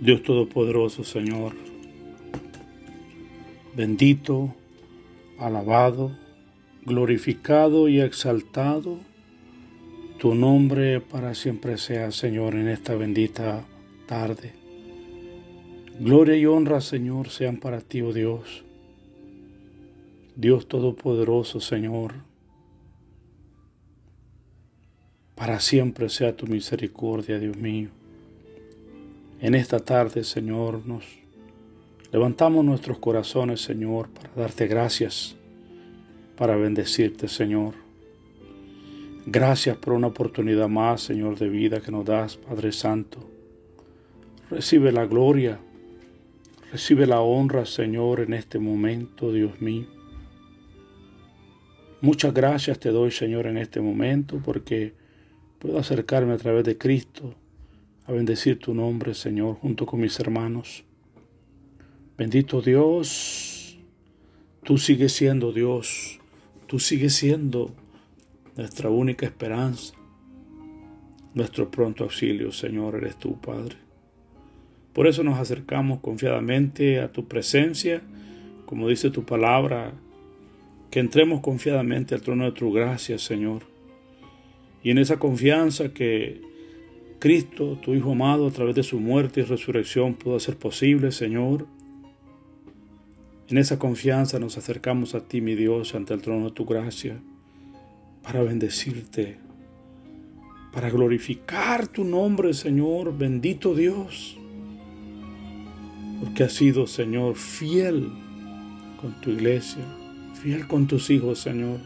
Dios Todopoderoso, Señor, bendito, alabado, glorificado y exaltado, tu nombre para siempre sea, Señor, en esta bendita tarde. Gloria y honra, Señor, sean para ti, oh Dios. Dios Todopoderoso, Señor, para siempre sea tu misericordia, Dios mío. En esta tarde, Señor, nos levantamos nuestros corazones, Señor, para darte gracias, para bendecirte, Señor. Gracias por una oportunidad más, Señor, de vida que nos das, Padre Santo. Recibe la gloria, recibe la honra, Señor, en este momento, Dios mío. Muchas gracias te doy, Señor, en este momento, porque puedo acercarme a través de Cristo a bendecir tu nombre, Señor, junto con mis hermanos. Bendito Dios, tú sigues siendo Dios, tú sigues siendo nuestra única esperanza, nuestro pronto auxilio, Señor, eres tú, Padre. Por eso nos acercamos confiadamente a tu presencia, como dice tu palabra, que entremos confiadamente al trono de tu gracia, Señor. Y en esa confianza que Cristo, tu Hijo amado, a través de su muerte y resurrección pudo hacer posible, Señor. En esa confianza nos acercamos a ti, mi Dios, ante el trono de tu gracia, para bendecirte, para glorificar tu nombre, Señor, bendito Dios, porque has sido, Señor, fiel con tu iglesia, fiel con tus hijos, Señor.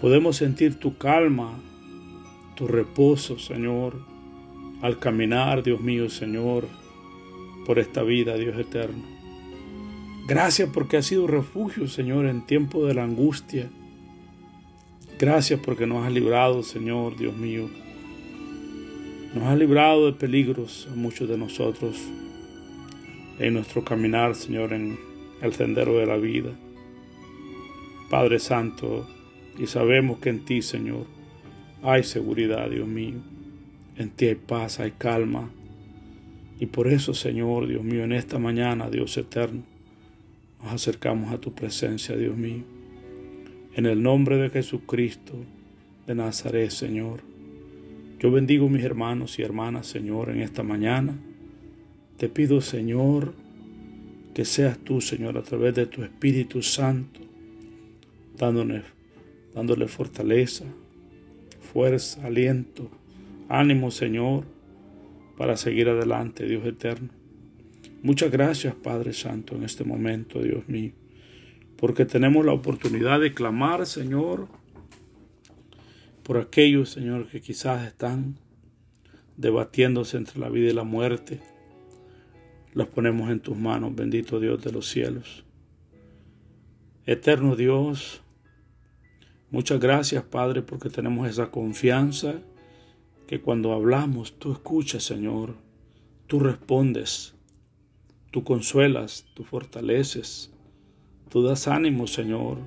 Podemos sentir tu calma, tu reposo, Señor al caminar, Dios mío, Señor, por esta vida, Dios eterno. Gracias porque has sido refugio, Señor, en tiempo de la angustia. Gracias porque nos has librado, Señor, Dios mío. Nos has librado de peligros a muchos de nosotros en nuestro caminar, Señor, en el sendero de la vida. Padre Santo, y sabemos que en ti, Señor, hay seguridad, Dios mío. En ti hay paz, hay calma. Y por eso, Señor, Dios mío, en esta mañana, Dios eterno, nos acercamos a tu presencia, Dios mío. En el nombre de Jesucristo de Nazaret, Señor. Yo bendigo mis hermanos y hermanas, Señor, en esta mañana. Te pido, Señor, que seas tú, Señor, a través de tu Espíritu Santo, dándole, dándole fortaleza, fuerza, aliento Ánimo, Señor, para seguir adelante, Dios eterno. Muchas gracias, Padre Santo, en este momento, Dios mío, porque tenemos la oportunidad de clamar, Señor, por aquellos, Señor, que quizás están debatiéndose entre la vida y la muerte. Los ponemos en tus manos, bendito Dios de los cielos. Eterno Dios, muchas gracias, Padre, porque tenemos esa confianza que cuando hablamos tú escuchas, Señor, tú respondes, tú consuelas, tú fortaleces, tú das ánimo, Señor.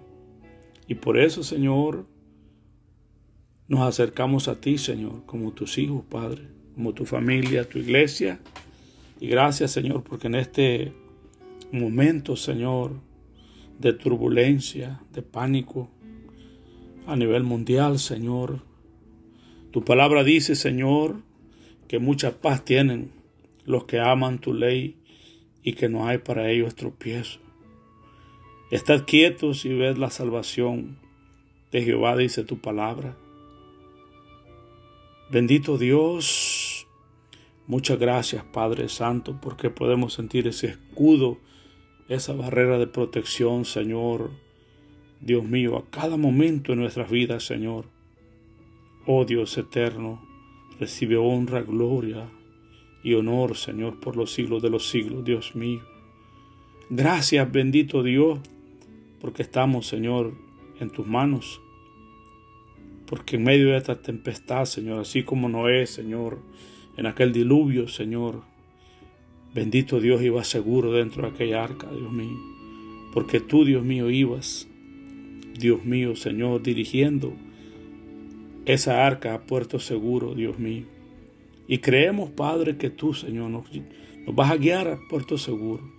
Y por eso, Señor, nos acercamos a ti, Señor, como tus hijos, Padre, como tu familia, tu iglesia. Y gracias, Señor, porque en este momento, Señor, de turbulencia, de pánico a nivel mundial, Señor, tu palabra dice, Señor, que mucha paz tienen los que aman tu ley y que no hay para ellos tropiezo. Estad quietos y ved la salvación de Jehová, dice tu palabra. Bendito Dios, muchas gracias Padre Santo, porque podemos sentir ese escudo, esa barrera de protección, Señor, Dios mío, a cada momento de nuestras vidas, Señor. Oh Dios eterno, recibe honra, gloria y honor, Señor, por los siglos de los siglos, Dios mío. Gracias, bendito Dios, porque estamos, Señor, en tus manos. Porque en medio de esta tempestad, Señor, así como Noé, Señor, en aquel diluvio, Señor, bendito Dios iba seguro dentro de aquella arca, Dios mío. Porque tú, Dios mío, ibas, Dios mío, Señor, dirigiendo esa arca a puerto seguro, Dios mío. Y creemos, Padre, que tú, Señor, nos, vas a guiar a puerto seguro.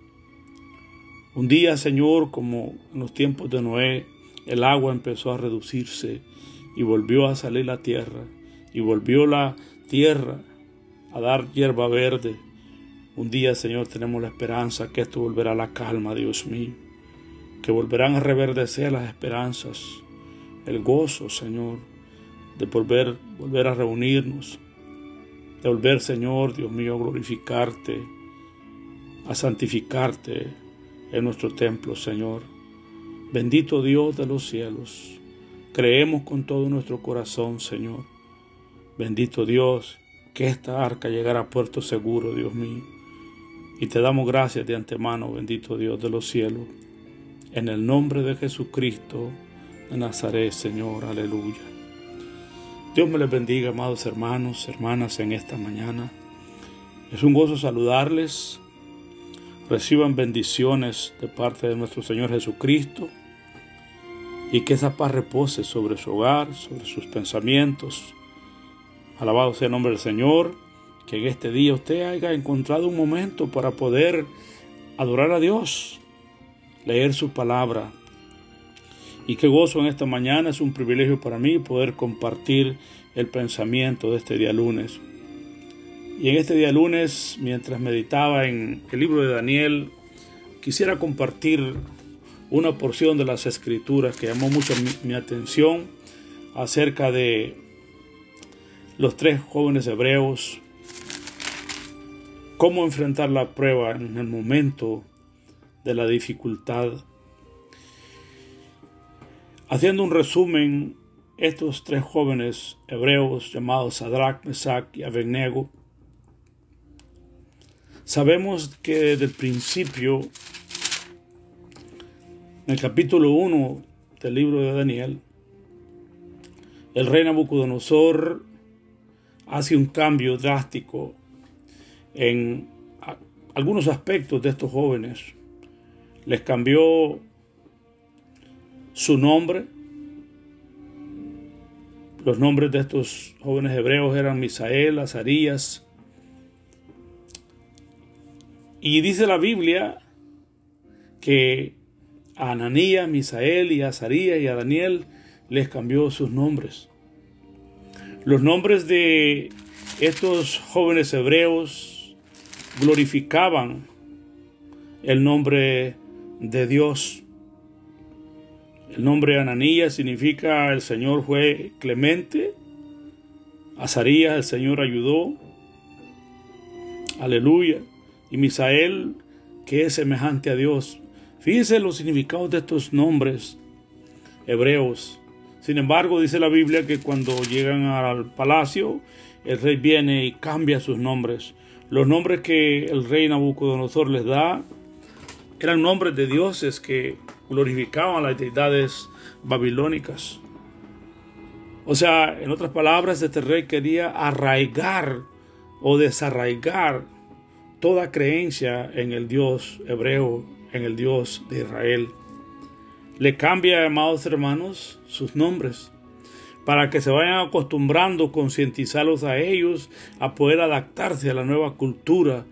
Un día, Señor, como en los tiempos de Noé, el agua empezó a reducirse y volvió a salir la tierra, y volvió la tierra a dar hierba verde. Un día, Señor, tenemos la esperanza que esto volverá a la calma, Dios mío, que volverán a reverdecer las esperanzas, el gozo, Señor, de volver, volver a reunirnos, de volver, Señor, Dios mío, a glorificarte, a santificarte en nuestro templo, Señor. Bendito Dios de los cielos, creemos con todo nuestro corazón, Señor. Bendito Dios, que esta arca llegara a puerto seguro, Dios mío. Y te damos gracias de antemano, bendito Dios de los cielos, en el nombre de Jesucristo de Nazaret, Señor, aleluya. Dios me les bendiga, amados hermanos, hermanas, en esta mañana. Es un gozo saludarles. Reciban bendiciones de parte de nuestro Señor Jesucristo y que esa paz repose sobre su hogar, sobre sus pensamientos. Alabado sea el nombre del Señor, que en este día usted haya encontrado un momento para poder adorar a Dios, leer su palabra. Y qué gozo en esta mañana, es un privilegio para mí poder compartir el pensamiento de este día lunes. Y en este día lunes, mientras meditaba en el libro de Daniel, quisiera compartir una porción de las escrituras que llamó mucho mi, atención acerca de los tres jóvenes hebreos, cómo enfrentar la prueba en el momento de la dificultad. Haciendo un resumen, estos tres jóvenes hebreos llamados Sadrach, Mesach y Abednego, sabemos que desde el principio en el capítulo 1 del libro de Daniel, el rey Nabucodonosor hace un cambio drástico en algunos aspectos de estos jóvenes. Les cambió su nombre. Los nombres de estos jóvenes hebreos eran Misael, Azarías. Y dice la Biblia que a Ananías, Misael y Azarías y a Daniel les cambió sus nombres. Los nombres de estos jóvenes hebreos glorificaban el nombre de Dios. El nombre Ananías significa el Señor fue clemente. Azarías, el Señor ayudó. Aleluya. Y Misael, que es semejante a Dios. Fíjense los significados de estos nombres hebreos. Sin embargo, dice la Biblia que cuando llegan al palacio, el rey viene y cambia sus nombres. Los nombres que el rey Nabucodonosor les da eran nombres de dioses que glorificaban las deidades babilónicas. O sea, en otras palabras, este rey quería arraigar o desarraigar toda creencia en el Dios hebreo en el Dios de Israel. Le cambia, amados hermanos, sus nombres para que se vayan acostumbrando, concientizarlos a ellos, a poder adaptarse a la nueva cultura,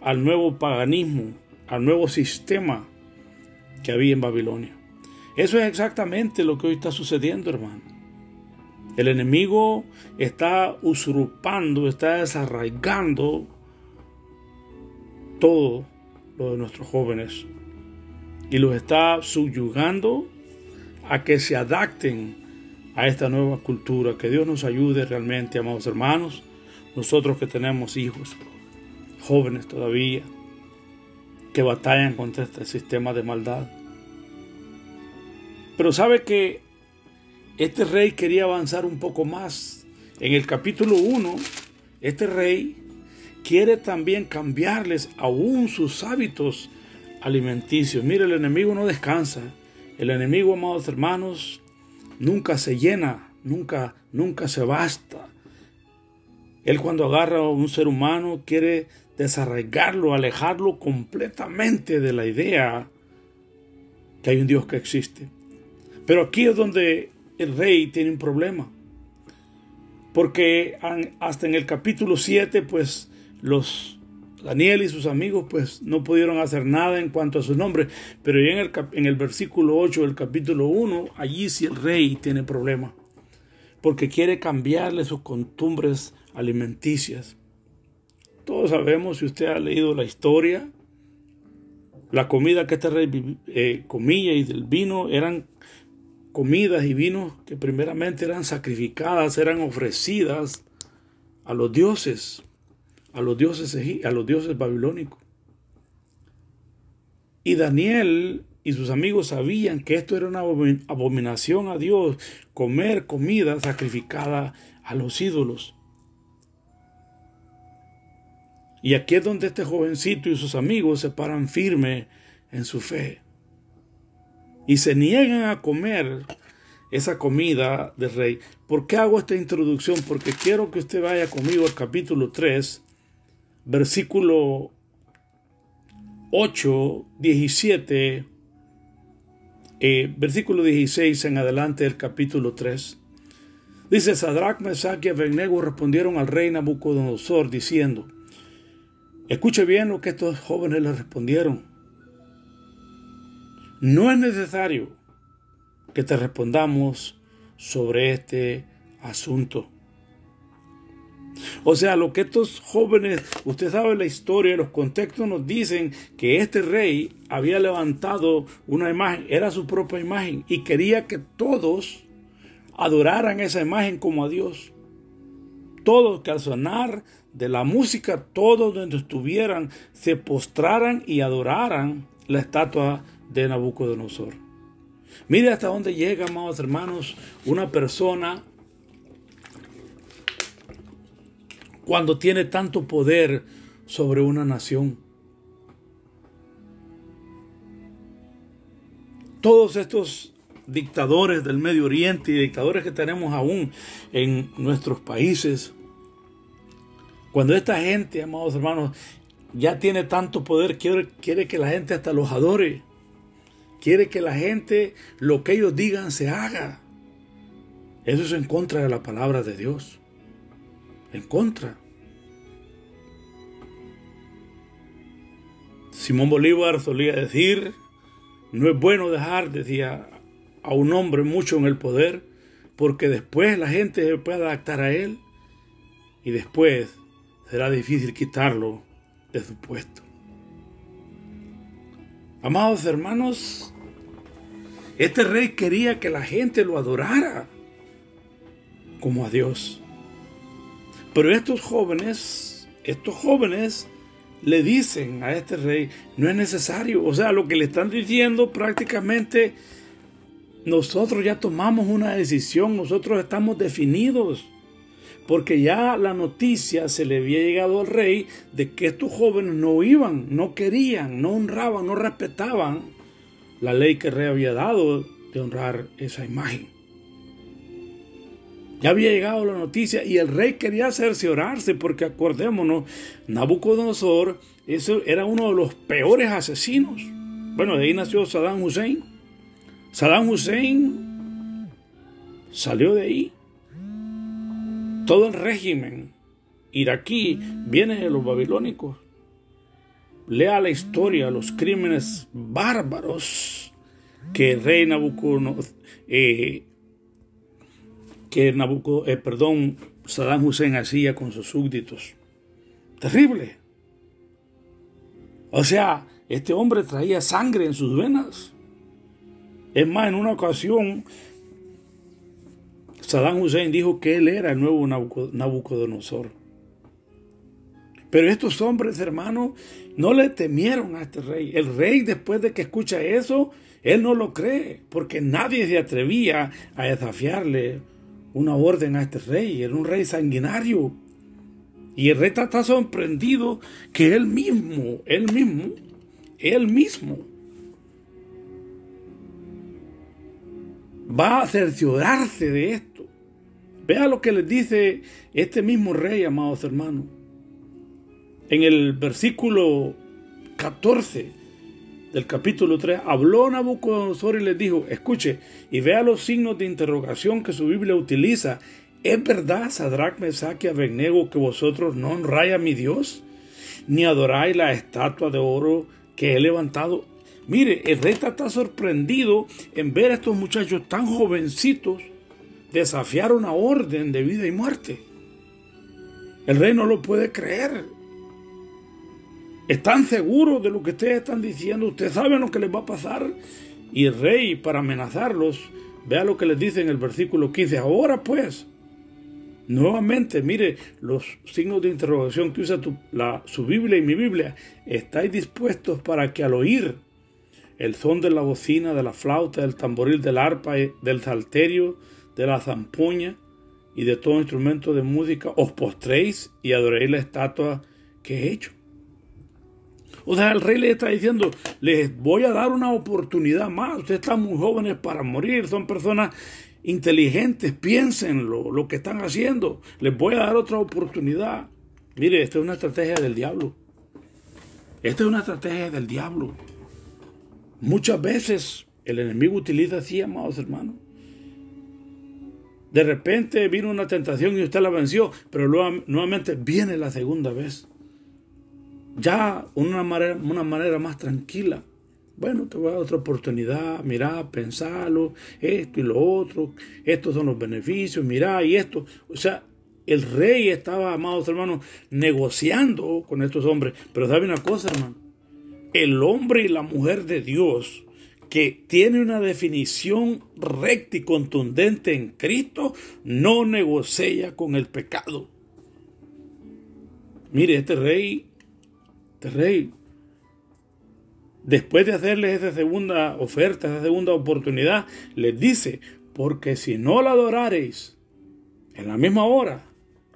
al nuevo paganismo, al nuevo sistema que había en Babilonia. Eso es exactamente lo que hoy está sucediendo, hermano. El enemigo está usurpando, está desarraigando todo lo de nuestros jóvenes y los está subyugando a que se adapten a esta nueva cultura. Que Dios nos ayude realmente, amados hermanos, nosotros que tenemos hijos, jóvenes todavía, que batallan contra este sistema de maldad. Pero sabe que este rey quería avanzar un poco más. En el capítulo 1, este rey quiere también cambiarles aún sus hábitos alimenticios. Mire, el enemigo no descansa. El enemigo, amados hermanos, nunca se llena, nunca, nunca se basta. Él cuando agarra a un ser humano quiere desarraigarlo, alejarlo completamente de la idea que hay un Dios que existe. Pero aquí es donde el rey tiene un problema. Porque hasta en el capítulo 7, pues los Daniel y sus amigos pues no pudieron hacer nada en cuanto a su nombre, pero ya en el, en el versículo 8 del capítulo 1, allí sí el rey tiene problema, porque quiere cambiarle sus costumbres alimenticias. Todos sabemos, si usted ha leído la historia, la comida que este rey eh, comía y del vino eran comidas y vinos que primeramente eran sacrificadas, eran ofrecidas a los dioses a los dioses, a los dioses babilónicos. Y Daniel y sus amigos sabían que esto era una abominación a Dios, comer comida sacrificada a los ídolos. Y aquí es donde este jovencito y sus amigos se paran firme en su fe. Y se niegan a comer esa comida del rey. ¿Por qué hago esta introducción? Porque quiero que usted vaya conmigo al capítulo 3 versículo 8, 17, eh, versículo 16 en adelante del capítulo 3. Dice, Sadrach, Mesach y Abednego respondieron al rey Nabucodonosor diciendo, escuche bien lo que estos jóvenes le respondieron. No es necesario que te respondamos sobre este asunto. O sea, lo que estos jóvenes, usted sabe la historia, los contextos nos dicen que este rey había levantado una imagen, era su propia imagen, y quería que todos adoraran esa imagen como a Dios. Todos que al sonar de la música, todos donde estuvieran, se postraran y adoraran la estatua de Nabucodonosor. Mire hasta dónde llega, amados hermanos, una persona cuando tiene tanto poder sobre una nación. Todos estos dictadores del Medio Oriente y dictadores que tenemos aún en nuestros países, cuando esta gente, amados hermanos, ya tiene tanto poder, quiere, quiere que la gente hasta los adore, quiere que la gente lo que ellos digan se haga. Eso es en contra de la palabra de Dios en contra. Simón Bolívar solía decir, no es bueno dejar, decía, a un hombre mucho en el poder, porque después la gente se puede adaptar a él y después será difícil quitarlo de su puesto. Amados hermanos, este rey quería que la gente lo adorara como a Dios. Pero estos jóvenes, estos jóvenes le dicen a este rey, no es necesario. O sea, lo que le están diciendo prácticamente, nosotros ya tomamos una decisión, nosotros estamos definidos. Porque ya la noticia se le había llegado al rey de que estos jóvenes no iban, no querían, no honraban, no respetaban la ley que rey había dado de honrar esa imagen. Ya había llegado la noticia y el rey quería cerciorarse porque acordémonos, Nabucodonosor eso era uno de los peores asesinos. Bueno, de ahí nació Saddam Hussein. Saddam Hussein salió de ahí. Todo el régimen iraquí viene de los babilónicos. Lea la historia, los crímenes bárbaros que el rey Nabucodonosor eh, que eh, perdón, Saddam Hussein hacía con sus súbditos. Terrible. O sea, este hombre traía sangre en sus venas. Es más, en una ocasión, Saddam Hussein dijo que él era el nuevo Nabucodonosor. Pero estos hombres, hermanos, no le temieron a este rey. El rey, después de que escucha eso, él no lo cree, porque nadie se atrevía a desafiarle una orden a este rey, era un rey sanguinario. Y el rey está sorprendido que él mismo, él mismo, él mismo va a cerciorarse de esto. Vea lo que les dice este mismo rey, amados hermanos. En el versículo 14 del capítulo 3, habló Nabucodonosor y les dijo, escuche y vea los signos de interrogación que su Biblia utiliza. ¿Es verdad, Sadrach, Mesach y Abednego, que vosotros no honráis a mi Dios, ni adoráis la estatua de oro que he levantado? Mire, el rey está sorprendido en ver a estos muchachos tan jovencitos desafiar una orden de vida y muerte. El rey no lo puede creer. ¿Están seguros de lo que ustedes están diciendo? ¿Ustedes saben lo que les va a pasar? Y rey, para amenazarlos, vea lo que les dice en el versículo 15. Ahora pues, nuevamente, mire los signos de interrogación que usa su Biblia y mi Biblia. ¿Estáis dispuestos para que al oír el son de la bocina, de la flauta, del tamboril, del arpa, del salterio, de la zampoña y de todo instrumento de música, os postréis y adoréis la estatua que he hecho? O sea, el rey le está diciendo, les voy a dar una oportunidad más. Ustedes están muy jóvenes para morir, son personas inteligentes, piensen lo que están haciendo. Les voy a dar otra oportunidad. Mire, esta es una estrategia del diablo. Esta es una estrategia del diablo. Muchas veces el enemigo utiliza así, amados hermanos. De repente vino una tentación y usted la venció, pero luego, nuevamente viene la segunda vez ya una manera, una manera más tranquila. Bueno, te voy a dar otra oportunidad, mira, pensalo, esto y lo otro, estos son los beneficios, mira, y esto. O sea, el rey estaba, amados hermanos, negociando con estos hombres. Pero sabe una cosa, hermano, el hombre y la mujer de Dios que tiene una definición recta y contundente en Cristo, no negocia con el pecado. Mire, este rey rey, después de hacerles esa segunda oferta, esa segunda oportunidad, les dice, porque si no la adorareis en la misma hora,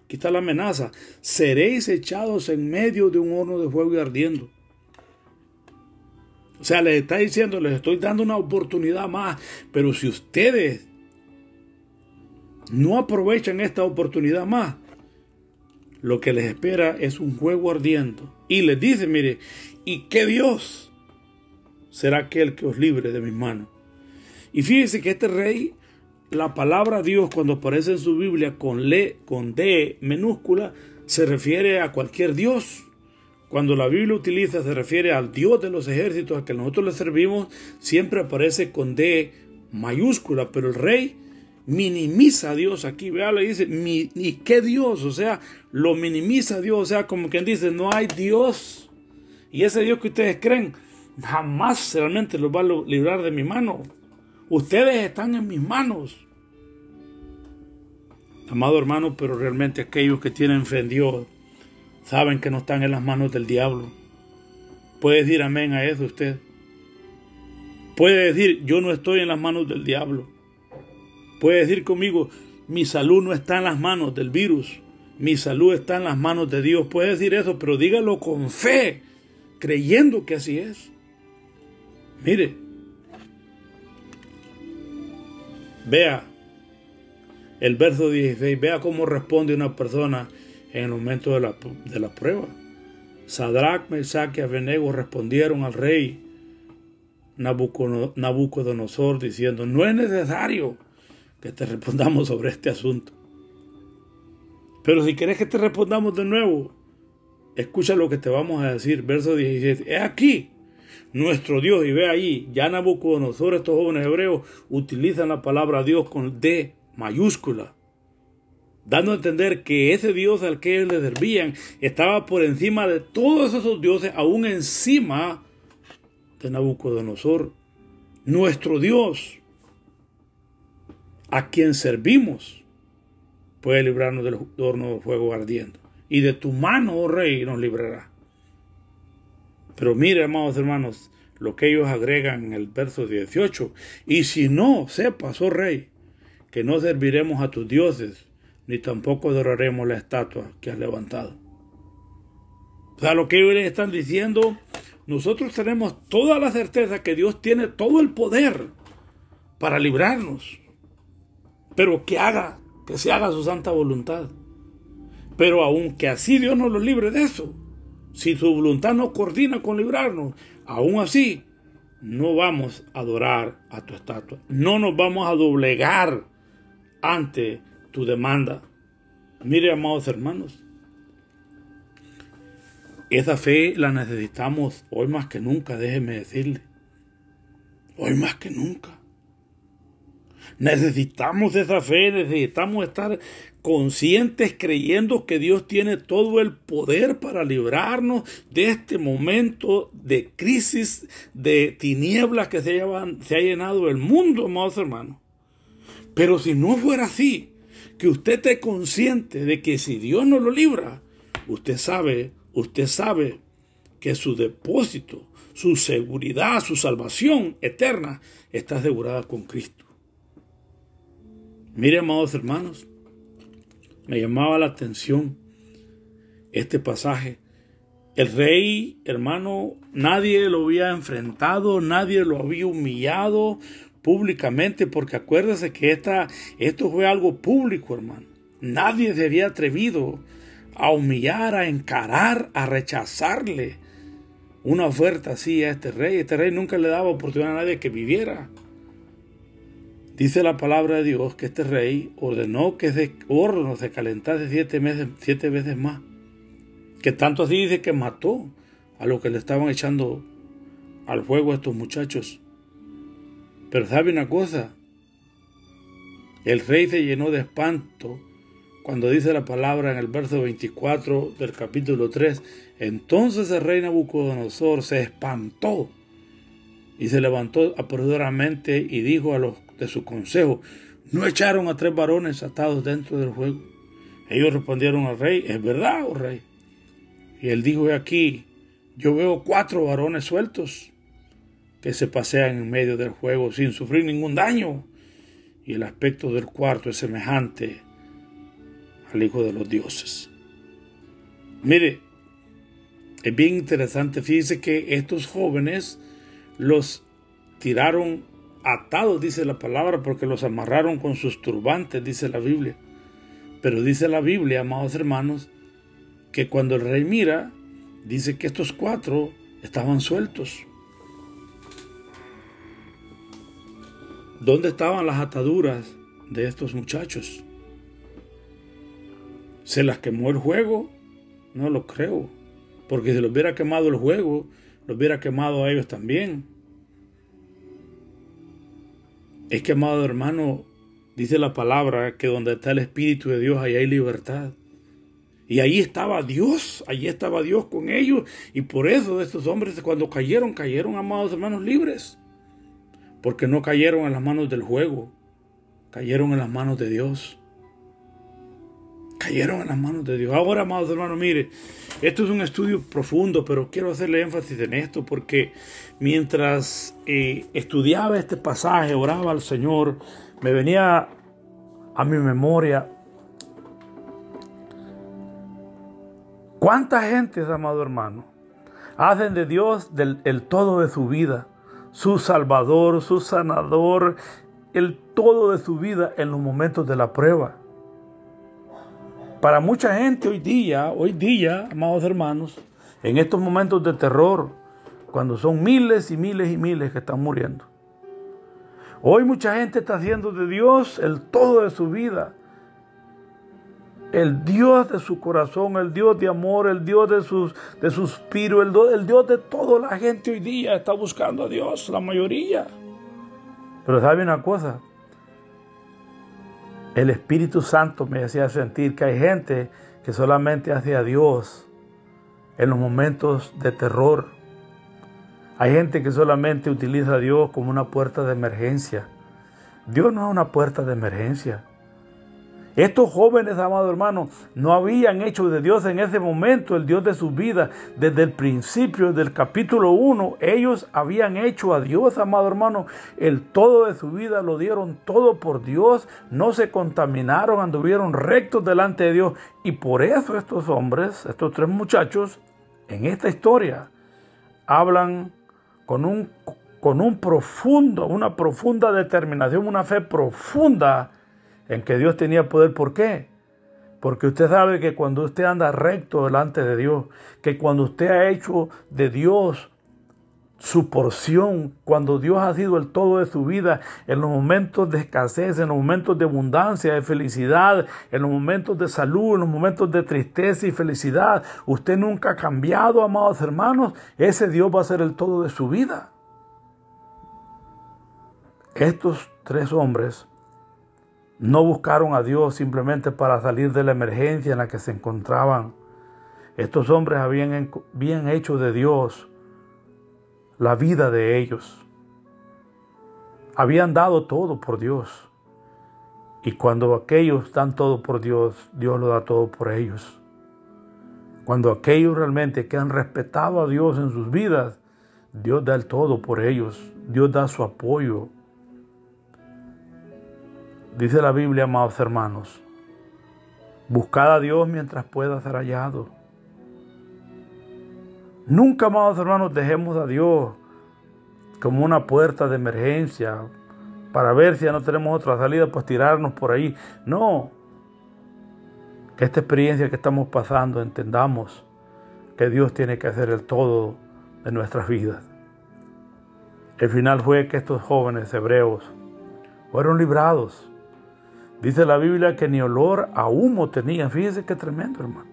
aquí está la amenaza, seréis echados en medio de un horno de fuego y ardiendo. O sea, les está diciendo, les estoy dando una oportunidad más, pero si ustedes no aprovechan esta oportunidad más, lo que les espera es un fuego ardiendo. Y les dice, mire, ¿y qué Dios será aquel que os libre de mis manos? Y fíjese que este rey, la palabra Dios cuando aparece en su Biblia con, le, con D minúscula, se refiere a cualquier Dios. Cuando la Biblia utiliza, se refiere al Dios de los ejércitos a que nosotros le servimos, siempre aparece con D mayúscula, pero el rey minimiza a Dios aquí, vea, le dice, ¿y qué Dios? O sea, lo minimiza a Dios, o sea, como quien dice, no hay Dios. Y ese Dios que ustedes creen, jamás realmente los va a librar de mi mano. Ustedes están en mis manos. Amado hermano, pero realmente aquellos que tienen fe en Dios saben que no están en las manos del diablo. Puede decir amén a eso usted. Puede decir, yo no estoy en las manos del diablo. Puede decir conmigo, mi salud no está en las manos del virus, mi salud está en las manos de Dios. Puede decir eso, pero dígalo con fe, creyendo que así es. Mire, vea el verso 16, vea cómo responde una persona en el momento de la, de la prueba. Sadrach, Mesach y Abednego respondieron al rey Nabucodonosor diciendo, no es necesario que te respondamos sobre este asunto. Pero si quieres que te respondamos de nuevo, escucha lo que te vamos a decir. Verso 17. Es aquí nuestro Dios. Y ve ahí, ya Nabucodonosor, estos jóvenes hebreos, utilizan la palabra Dios con D mayúscula. Dando a entender que ese Dios al que ellos le servían estaba por encima de todos esos dioses, aún encima de Nabucodonosor. Nuestro Dios a quien servimos puede librarnos del horno de fuego ardiendo. Y de tu mano, oh rey, nos librará. Pero mire, amados hermanos, lo que ellos agregan en el verso 18. Y si no sepas, oh rey, que no serviremos a tus dioses, ni tampoco adoraremos la estatua que has levantado. O sea, lo que ellos están diciendo, nosotros tenemos toda la certeza que Dios tiene todo el poder para librarnos pero que haga, que se haga su santa voluntad. Pero aunque así Dios nos lo libre de eso, si su voluntad no coordina con librarnos, aún así no vamos a adorar a tu estatua, no nos vamos a doblegar ante tu demanda. Mire, amados hermanos, esa fe la necesitamos hoy más que nunca, déjeme decirle. Hoy más que nunca. Necesitamos esa fe, necesitamos estar conscientes creyendo que Dios tiene todo el poder para librarnos de este momento de crisis, de tinieblas que se, se ha llenado el mundo, amados hermanos. Pero si no fuera así, que usted esté consciente de que si Dios no lo libra, usted sabe, usted sabe que su depósito, su seguridad, su salvación eterna está asegurada con Cristo. Mire, amados hermanos, me llamaba la atención este pasaje. El rey, hermano, nadie lo había enfrentado, nadie lo había humillado, públicamente, porque acuérdese que esta, esto fue algo público, hermano. Nadie se había atrevido a humillar, a encarar, a rechazarle una oferta así a este rey. Este rey nunca le daba oportunidad a nadie que viviera. Dice la palabra de Dios que este rey ordenó que ese horno se calentase siete, meses, siete veces más. Que tanto así dice que mató a los que le estaban echando al fuego a estos muchachos. Pero sabe una cosa, el rey se llenó de espanto cuando dice la palabra en el verso 24 del capítulo 3. Entonces el rey Nabucodonosor se espantó y se levantó apresuradamente y dijo a los de su consejo, ¿no echaron a tres varones atados dentro del juego? Ellos respondieron al rey, es verdad, oh rey. Y él dijo, aquí, yo veo cuatro varones sueltos que se pasean en medio del juego sin sufrir ningún daño. Y el aspecto del cuarto es semejante al Hijo de los Dioses. Mire, es bien interesante, fíjese que estos jóvenes los tiraron atados, dice la palabra, porque los amarraron con sus turbantes, dice la Biblia. Pero dice la Biblia, amados hermanos, que cuando el rey mira, dice que estos cuatro estaban sueltos. ¿Dónde estaban las ataduras de estos muchachos? ¿Se las quemó el juego? No lo creo. Porque si lo hubiera quemado el juego, lo hubiera quemado a ellos también. Es que, amado hermano, dice la palabra que donde está el Espíritu de Dios, ahí hay libertad. Y ahí estaba Dios, allí estaba Dios con ellos. Y por eso estos hombres cuando cayeron, cayeron, amados hermanos, libres porque no cayeron en las manos del juego, cayeron en las manos de Dios. Cayeron en las manos de Dios. Ahora, amados hermanos, mire, esto es un estudio profundo, pero quiero hacerle énfasis en esto porque mientras eh, estudiaba este pasaje, oraba al Señor, me venía a mi memoria cuánta gente, amado hermano, hacen de Dios el todo de su vida su salvador, su sanador, el todo de su vida en los momentos de la prueba. Para mucha gente hoy día, hoy día, amados hermanos, en estos momentos de terror, cuando son miles y miles y miles que están muriendo. Hoy mucha gente está haciendo de Dios el todo de su vida el Dios de su corazón, el Dios de amor, el Dios de, sus, de suspiro, el, el Dios de toda la gente hoy día está buscando a Dios, la mayoría. Pero sabe una cosa, el Espíritu Santo me hacía sentir que hay gente que solamente hace a Dios en los momentos de terror. Hay gente que solamente utiliza a Dios como una puerta de emergencia. Dios no es una puerta de emergencia. Estos jóvenes, amado hermano, no habían hecho de Dios en ese momento el Dios de su vida. Desde el principio del capítulo 1, ellos habían hecho a Dios, amado hermano, el todo de su vida, lo dieron todo por Dios, no se contaminaron, anduvieron rectos delante de Dios. Y por eso estos hombres, estos tres muchachos, en esta historia, hablan con un, con un profundo, una profunda determinación, una fe profunda en que Dios tenía poder. ¿Por qué? Porque usted sabe que cuando usted anda recto delante de Dios, que cuando usted ha hecho de Dios su porción, cuando Dios ha sido el todo de su vida, en los momentos de escasez, en los momentos de abundancia, de felicidad, en los momentos de salud, en los momentos de tristeza y felicidad, usted nunca ha cambiado, amados hermanos, ese Dios va a ser el todo de su vida. Estos tres hombres no buscaron a Dios simplemente para salir de la emergencia en la que se encontraban. Estos hombres habían, hecho de Dios la vida de ellos. Habían dado todo por Dios. Y cuando aquellos dan todo por Dios, Dios lo da todo por ellos. Cuando aquellos realmente que han respetado a Dios en sus vidas, Dios da el todo por ellos. Dios da su apoyo. Dice la Biblia, amados hermanos, buscad a Dios mientras pueda ser hallado. Nunca, amados hermanos, dejemos a Dios como una puerta de emergencia para ver si ya no tenemos otra salida, pues tirarnos por ahí. No. Que esta experiencia que estamos pasando entendamos que Dios tiene que hacer el todo de nuestras vidas. El final fue que estos jóvenes hebreos fueron librados. Dice la Biblia que ni olor a humo tenían. Fíjese qué tremendo, hermano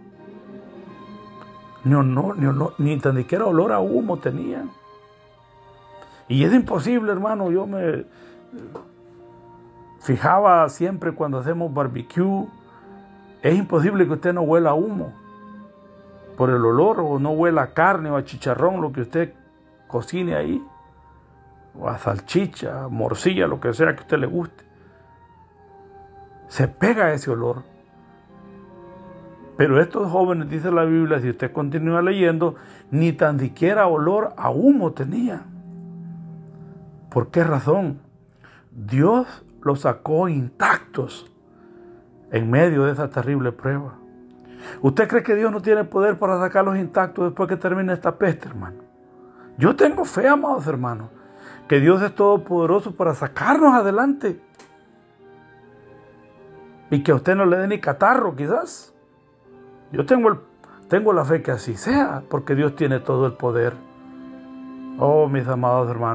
ni, ni tan siquiera olor a humo tenían. Y es imposible, hermano, yo me fijaba siempre cuando hacemos barbecue, es imposible que usted no huela a humo por el olor o no huela carne o a chicharrón, lo que usted cocine ahí, o a salchicha, morcilla, lo que sea que a usted le guste. Se pega ese olor. Pero estos jóvenes, dice la Biblia, si usted continúa leyendo, ni tan siquiera olor a humo tenían. ¿Por qué razón? Dios los sacó intactos en medio de esa terrible prueba. ¿Usted cree que Dios no tiene poder para sacarlos intactos después que termine esta peste, hermano? Yo tengo fe, amados hermanos, que Dios es todopoderoso para sacarnos adelante. Y que a usted no le dé ni catarro, quizás. Yo tengo, el, tengo la fe que así sea, porque Dios tiene todo el poder. Oh, mis amados hermanos.